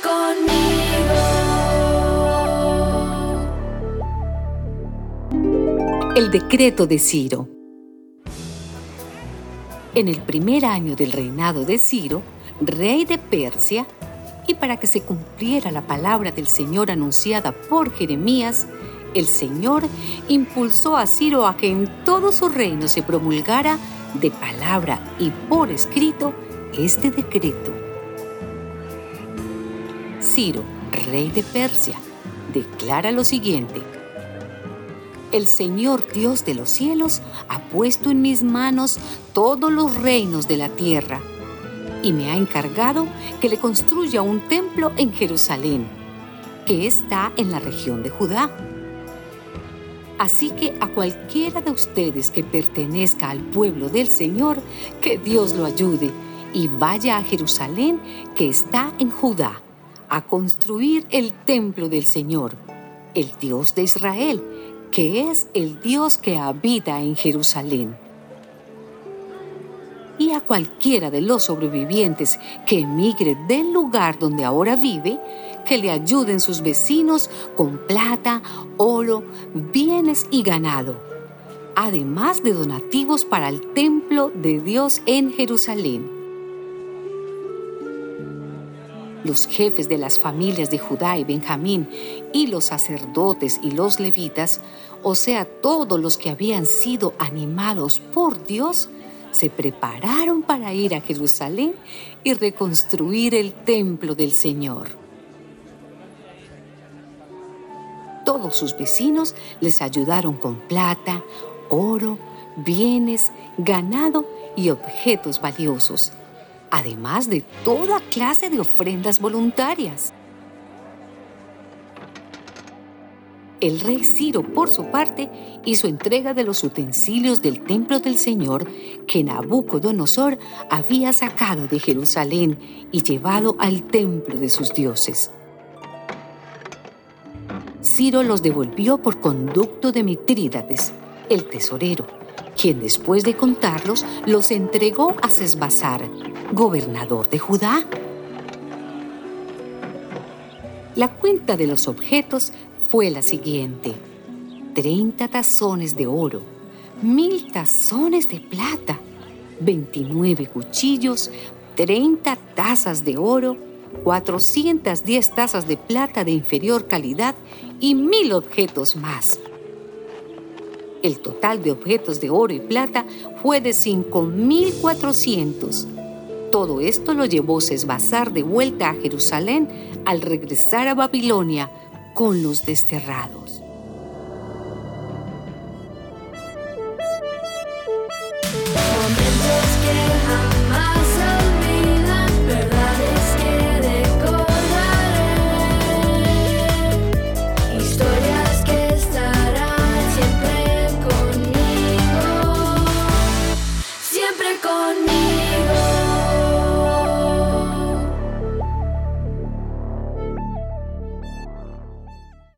conmigo. El decreto de Ciro. En el primer año del reinado de Ciro, rey de Persia, y para que se cumpliera la palabra del Señor anunciada por Jeremías, el Señor impulsó a Ciro a que en todo su reino se promulgara de palabra y por escrito este decreto. Ciro, rey de Persia, declara lo siguiente. El Señor Dios de los cielos ha puesto en mis manos todos los reinos de la tierra y me ha encargado que le construya un templo en Jerusalén, que está en la región de Judá. Así que a cualquiera de ustedes que pertenezca al pueblo del Señor, que Dios lo ayude y vaya a Jerusalén, que está en Judá, a construir el templo del Señor, el Dios de Israel, que es el Dios que habita en Jerusalén y a cualquiera de los sobrevivientes que emigre del lugar donde ahora vive, que le ayuden sus vecinos con plata, oro, bienes y ganado, además de donativos para el templo de Dios en Jerusalén. Los jefes de las familias de Judá y Benjamín y los sacerdotes y los levitas, o sea, todos los que habían sido animados por Dios, se prepararon para ir a Jerusalén y reconstruir el templo del Señor. Todos sus vecinos les ayudaron con plata, oro, bienes, ganado y objetos valiosos, además de toda clase de ofrendas voluntarias. El rey Ciro, por su parte, hizo entrega de los utensilios del templo del Señor que Nabucodonosor había sacado de Jerusalén y llevado al templo de sus dioses. Ciro los devolvió por conducto de Mitrídates, el tesorero, quien después de contarlos los entregó a Sesbazar, gobernador de Judá. La cuenta de los objetos fue la siguiente. 30 tazones de oro, mil tazones de plata, 29 cuchillos, 30 tazas de oro, 410 tazas de plata de inferior calidad y mil objetos más. El total de objetos de oro y plata fue de 5.400. Todo esto lo llevó Sesbazar de vuelta a Jerusalén al regresar a Babilonia con los desterrados.